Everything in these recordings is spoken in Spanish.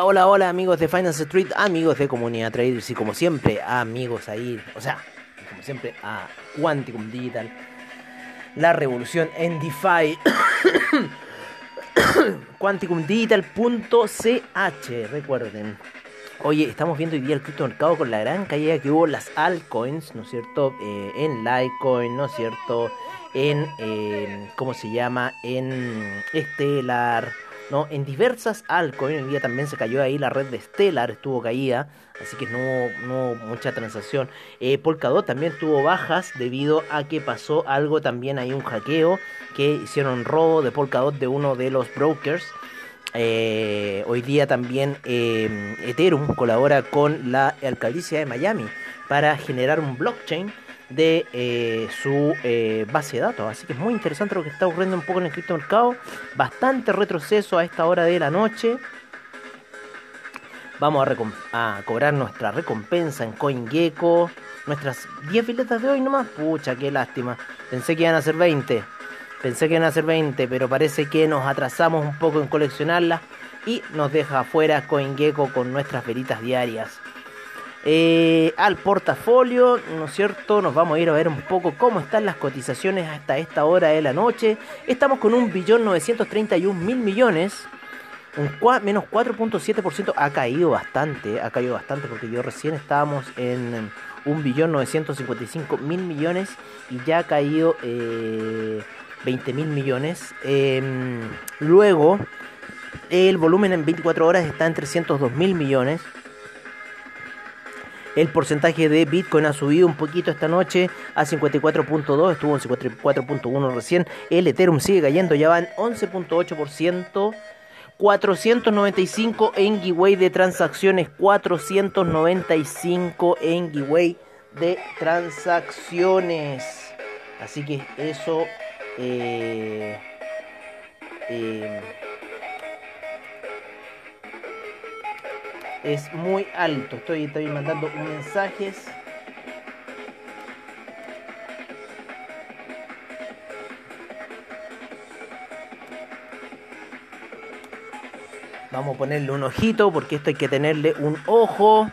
Hola, hola, amigos de Finance Street, amigos de Comunidad Traders y como siempre, amigos ahí, o sea, como siempre, a Quanticum Digital, la revolución en DeFi. quanticumdigital.ch, recuerden. Oye, estamos viendo hoy día el criptomercado con la gran caída que hubo las altcoins, ¿no es cierto? Eh, en Litecoin, ¿no es cierto? En, eh, ¿cómo se llama? En Stellar, ¿no? En diversas altcoins, hoy día también se cayó ahí la red de Stellar, estuvo caída, así que no, no mucha transacción. Eh, Polkadot también tuvo bajas debido a que pasó algo también ahí, un hackeo, que hicieron robo de Polkadot de uno de los brokers. Eh, hoy día también eh, Ethereum colabora con la alcaldía de Miami para generar un blockchain de eh, su base de datos. Así que es muy interesante lo que está ocurriendo un poco en el criptomercado. Bastante retroceso a esta hora de la noche. Vamos a, a cobrar nuestra recompensa en CoinGecko. Nuestras 10 filetas de hoy nomás. Pucha, qué lástima. Pensé que iban a ser 20. Pensé que iban a ser 20, pero parece que nos atrasamos un poco en coleccionarlas y nos deja afuera CoinGecko con nuestras veritas diarias. Eh, al portafolio, ¿no es cierto? Nos vamos a ir a ver un poco cómo están las cotizaciones hasta esta hora de la noche. Estamos con un billón 931 mil millones. Un menos 4.7% ha caído bastante, ha caído bastante porque yo recién estábamos en un billón 955 mil millones y ya ha caído eh, 20 mil millones. Em, luego, el volumen en 24 horas está en 302 mil millones. El porcentaje de Bitcoin ha subido un poquito esta noche a 54.2, estuvo en 54.1 recién. El Ethereum sigue cayendo, ya va en 11.8%. 495 en giveaway de transacciones, 495 en giveaway de transacciones. Así que eso eh, eh, es muy alto. Estoy, estoy mandando mensajes. Vamos a ponerle un ojito porque esto hay que tenerle un ojo.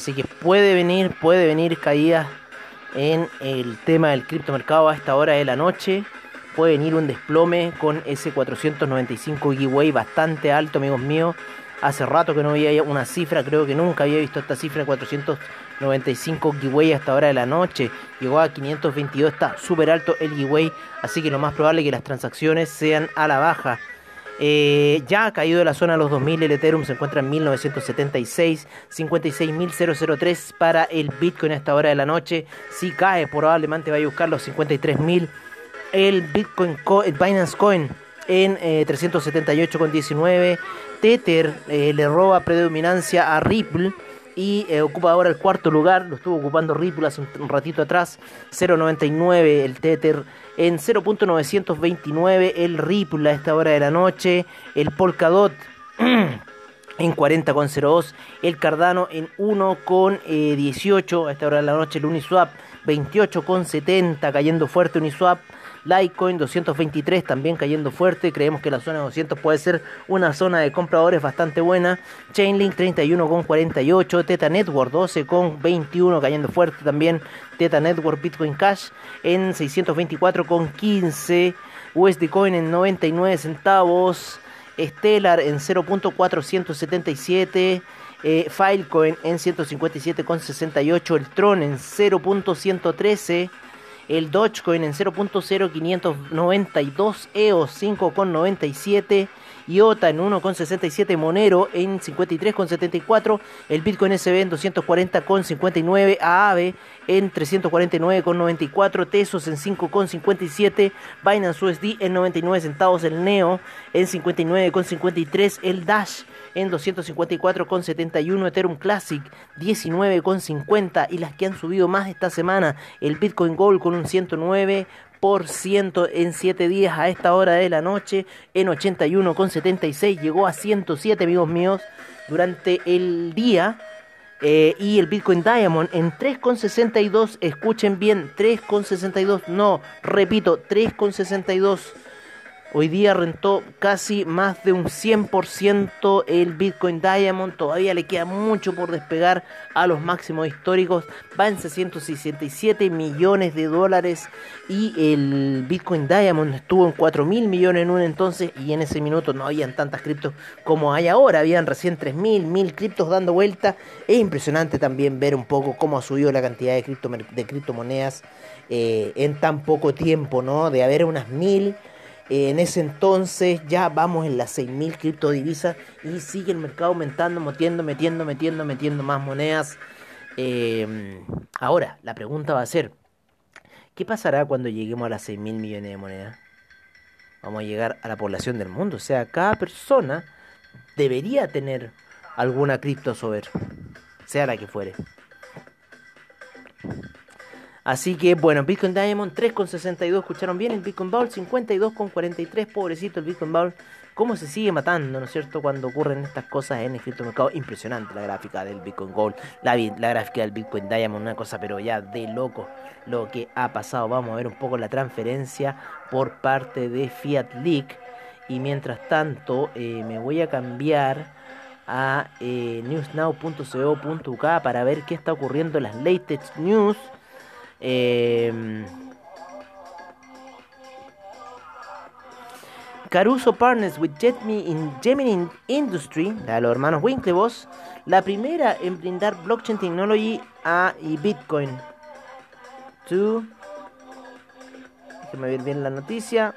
Así que puede venir, puede venir caída en el tema del criptomercado a esta hora de la noche. Puede venir un desplome con ese 495 giveaway bastante alto, amigos míos. Hace rato que no veía una cifra, creo que nunca había visto esta cifra, 495 giveaway a esta hora de la noche. Llegó a 522, está súper alto el giveaway, así que lo más probable es que las transacciones sean a la baja. Eh, ya ha caído de la zona de los 2000, el Ethereum se encuentra en 1976, 56.003 para el Bitcoin a esta hora de la noche. Si cae, probablemente vaya a buscar los 53.000. El Bitcoin, el Binance Coin en eh, 378,19. Tether eh, le roba predominancia a Ripple y eh, ocupa ahora el cuarto lugar. Lo estuvo ocupando Ripple hace un, ratito atrás. 0.99 el Tether en 0.929 el Ripple a esta hora de la noche. El Polkadot. en 40,02 el Cardano en 1,18 a esta hora de la noche el Uniswap 28,70 cayendo fuerte Uniswap Litecoin 223 también cayendo fuerte. Creemos que la zona de 200 puede ser una zona de compradores bastante buena. Chainlink 31,48. Teta Network 12,21 cayendo fuerte también. Teta Network Bitcoin Cash en 624,15. USD Coin en 99 centavos. Stellar en 0.477. Eh, Filecoin en 157,68. El Tron en 0.113 el Dogecoin en 0.0592 EOS 5.97 IOTA en 1,67, Monero en 53,74, el Bitcoin SB en 240,59, AAVE en 349,94, Tesos en 5,57, Binance USD en 99 centavos, el NEO en 59,53, el Dash en 254,71, Ethereum Classic 19,50 y las que han subido más esta semana, el Bitcoin Gold con un 109 en 7 días a esta hora de la noche en 81,76 llegó a 107 amigos míos durante el día eh, y el Bitcoin Diamond en 3,62 escuchen bien 3,62 no repito 3,62 Hoy día rentó casi más de un 100% el Bitcoin Diamond. Todavía le queda mucho por despegar a los máximos históricos. Va en 667 millones de dólares. Y el Bitcoin Diamond estuvo en 4 mil millones en un entonces. Y en ese minuto no habían tantas criptos como hay ahora. Habían recién 3 mil, mil criptos dando vuelta. Es impresionante también ver un poco cómo ha subido la cantidad de, cripto, de criptomonedas eh, en tan poco tiempo, ¿no? De haber unas mil en ese entonces ya vamos en las 6.000 criptodivisas y sigue el mercado aumentando, metiendo, metiendo, metiendo, metiendo más monedas. Em, ahora, la pregunta va a ser, ¿qué pasará cuando lleguemos a las 6.000 millones de monedas? Vamos a llegar a la población del mundo. O sea, cada persona debería tener alguna cripto sobre, sea la que fuere. Así que bueno, Bitcoin Diamond 3,62, escucharon bien, el Bitcoin Bowl 52,43, pobrecito el Bitcoin Bowl, cómo se sigue matando, ¿no es cierto? Cuando ocurren estas cosas en el criptomercado, impresionante la gráfica del Bitcoin Gold, la, gráfica del Bitcoin Diamond, una cosa pero ya de loco lo que ha pasado. Vamos a ver un poco la transferencia por parte de Fiat Leak y mientras tanto eh, me voy a cambiar a eh, newsnow.co.uk para ver qué está ocurriendo en las latest news eh, Caruso Partners with Jetme in Gemini Industry, de los hermanos Winklevoss, la primera en brindar blockchain technology a y Bitcoin. To, déjeme ver bien la noticia.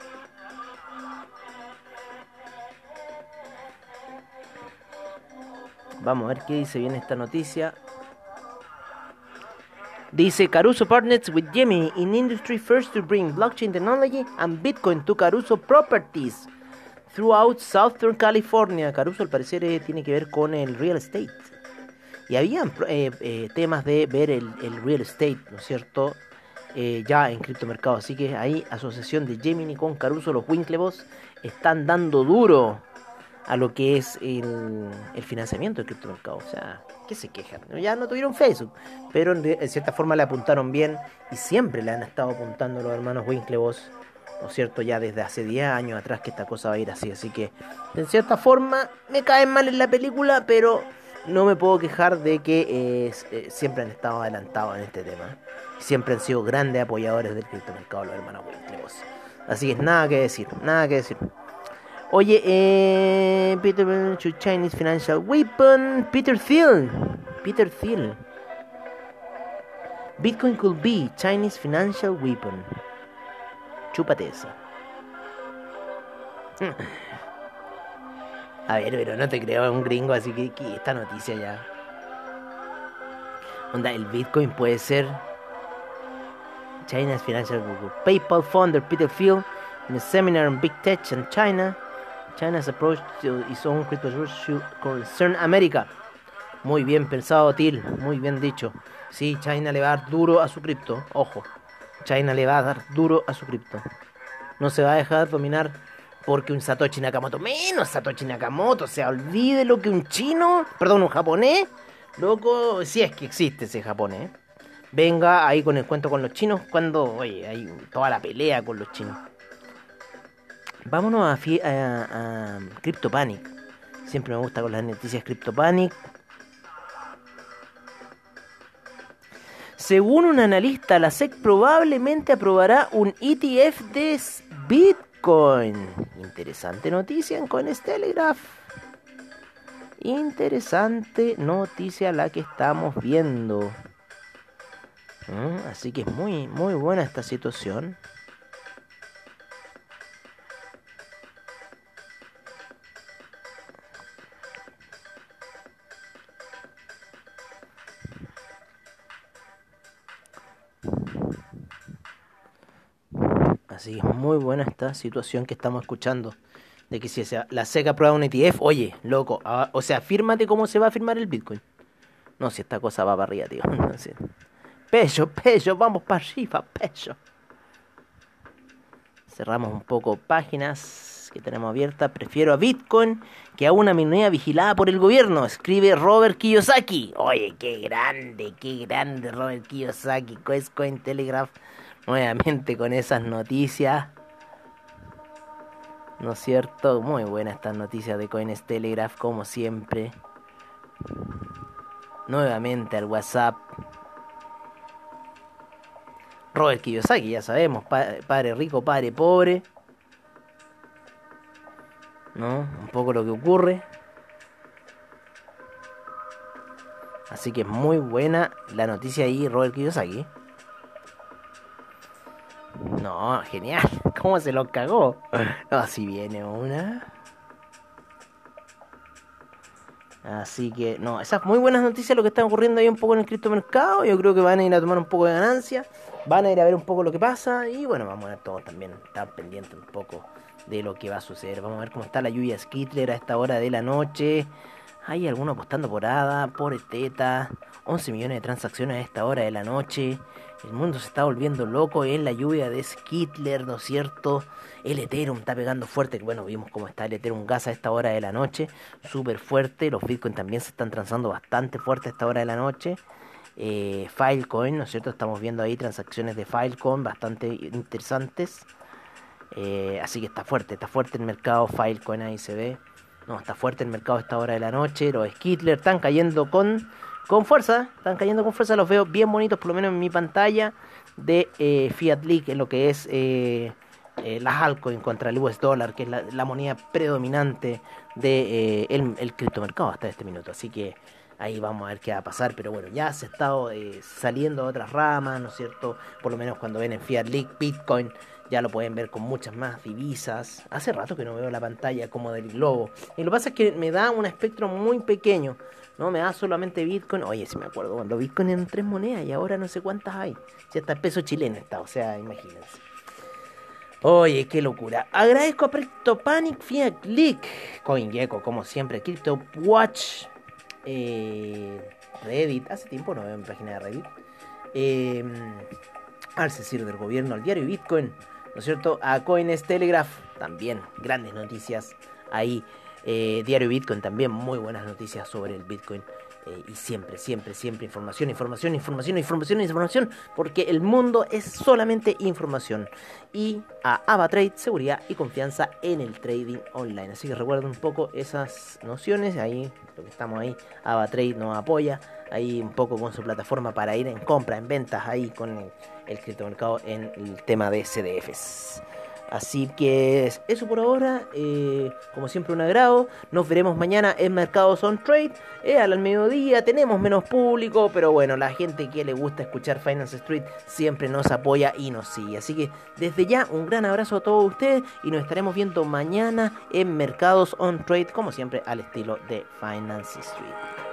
Vamos a ver qué dice bien esta noticia. Dice Caruso partners with Gemini in industry first to bring blockchain technology and Bitcoin to Caruso properties throughout Southern California. Caruso al parecer eh, tiene que ver con el real estate. Y habían eh, eh, temas de ver el, real estate, ¿no es cierto? ya en criptomercado. Así que ahí, asociación de Gemini con Caruso, los Winklevoss están dando duro a lo que es el, financiamiento del criptomercado. O sea, ¿qué se quejan? Ya no tuvieron Facebook, pero en, cierta forma le apuntaron bien y siempre le han estado apuntando los hermanos Winklevoss, ¿no es cierto? Ya desde hace 10 años atrás que esta cosa va a ir así. Así que, en cierta forma, me caen mal en la película, pero no me puedo quejar de que eh, siempre han estado adelantados en este tema. Siempre han sido grandes apoyadores del criptomercado los hermanos Winklevoss. Así que nada que decir, nada que decir. Oye, eh, Peter Chinese Financial Weapon, Peter Thiel, Peter Thiel. Bitcoin could be Chinese financial weapon. Chúpate esa. A ver, pero no te creo un gringo, así que, esta noticia ya. Onda, el Bitcoin puede ser China's financial weapon. PayPal founder Peter Thiel in a seminar on Big Tech in China China's approach to its own crypto should concern America. Muy bien pensado, Til, muy bien dicho. Sí, China le va a dar duro a su cripto, ojo. China le va a dar duro a su cripto. No se va a dejar dominar porque un Satoshi Nakamoto, menos Satoshi Nakamoto, o sea, olvide lo que un chino, perdón, un japonés, loco, si es que existe ese japonés, venga ahí con el cuento con los chinos cuando, oye, hay toda la pelea con los chinos. Vámonos a, a, CryptoPanic. Siempre me gusta con las noticias CryptoPanic. Según un analista, la SEC probablemente aprobará un ETF de Bitcoin. Interesante noticia en Coinstelegraph. Interesante noticia la que estamos viendo. Mm, así que es muy, muy buena esta situación. Así es muy buena esta situación que estamos escuchando. De que si la SEC aprueba un ETF, oye, loco, ah, o sea, fírmate cómo se va a firmar el Bitcoin. No, si esta cosa va para arriba, tío. No sé. Peso, peso, vamos para arriba, peso. Cerramos un poco páginas que tenemos abiertas. Prefiero a Bitcoin que a una moneda vigilada por el gobierno. Escribe Robert Kiyosaki. Oye, qué grande, qué grande Robert Kiyosaki. Coin Telegraph. Nuevamente con esas noticias. ¿No es cierto? Muy buenas estas noticias de Coins Telegraph, como siempre. Nuevamente al WhatsApp Robert Kiyosaki, ya sabemos, padre rico, padre pobre. ¿No? Un poco lo que ocurre. Así que es muy buena la noticia ahí, Robert Kiyosaki. No, genial. ¿Cómo se lo cagó? Así viene una. Así que, no, esas muy buenas noticias lo que está ocurriendo ahí un poco en el criptomercado. Yo creo que van a ir a tomar un poco de ganancia van a ir a ver un poco lo que pasa y bueno, vamos a todos también estar pendientes un poco de lo que va a suceder. Vamos a ver cómo está la lluvia Skittler a esta hora de la noche. Hay alguno apostando por ADA, por Esteta, 11 millones de transacciones a esta hora de la noche. El mundo se está volviendo loco en la lluvia de Skittler, ¿no es cierto? El Ethereum está pegando fuerte. Bueno, vimos cómo está el Ethereum gas a esta hora de la noche. Súper fuerte. Los Bitcoin también se están transando bastante fuerte a esta hora de la noche eh, Filecoin, ¿no es cierto? Estamos viendo ahí transacciones de Filecoin bastante interesantes. Eh, así que está fuerte, está fuerte el mercado Filecoin, ahí se ve. No, está fuerte el mercado a esta hora de la noche. Los Skittler están cayendo con, con fuerza, están cayendo con fuerza. Los veo bien bonitos, por lo menos en mi pantalla de eh, Fiat League, en lo que es eh, eh, las altcoins contra el US dólar, que es la, moneda predominante de, el, el criptomercado hasta este minuto. Así que Ahí vamos a ver qué va a pasar, pero bueno, ya se ha estado eh, saliendo a otras ramas, ¿no es cierto? Por lo menos cuando ven en Fiat League Bitcoin, ya lo pueden ver con muchas más divisas. Hace rato que no veo la pantalla como del globo. Y lo que pasa es que me da un espectro muy pequeño. No me da solamente Bitcoin. Oye, si me acuerdo, cuando Bitcoin en tres monedas y ahora no sé cuántas hay. Si hasta el peso chileno está, o sea, imagínense. Oye, qué locura. Agradezco a CryptoPanic, Fiat League, CoinGecko, como siempre, CryptoWatch, eh, Reddit, hace tiempo no veo mi página de Reddit, eh, al CECIR del gobierno, al diario Bitcoin, ¿no es cierto? A Coins Telegraph, también grandes noticias ahí. Eh, diario Bitcoin también muy buenas noticias sobre el Bitcoin. Eh, y siempre, siempre, siempre información, información, información, información, información, porque el mundo es solamente información. Y a AvaTrade, seguridad y confianza en el trading online. Así que recuerden un poco esas nociones, ahí lo que estamos ahí, AvaTrade nos apoya, ahí un poco con su plataforma para ir en compra, en ventas, ahí con el, el criptomercado en el tema de CDFs. Así que eso por ahora. Eh, como siempre, un agrado. Nos veremos mañana en Mercados on Trade. Eh, al mediodía tenemos menos público, pero bueno, la gente que le gusta escuchar Finance Street siempre nos apoya y nos sigue. Así que desde ya, un gran abrazo a todos ustedes y nos estaremos viendo mañana en Mercados on Trade, como siempre, al estilo de Finance Street.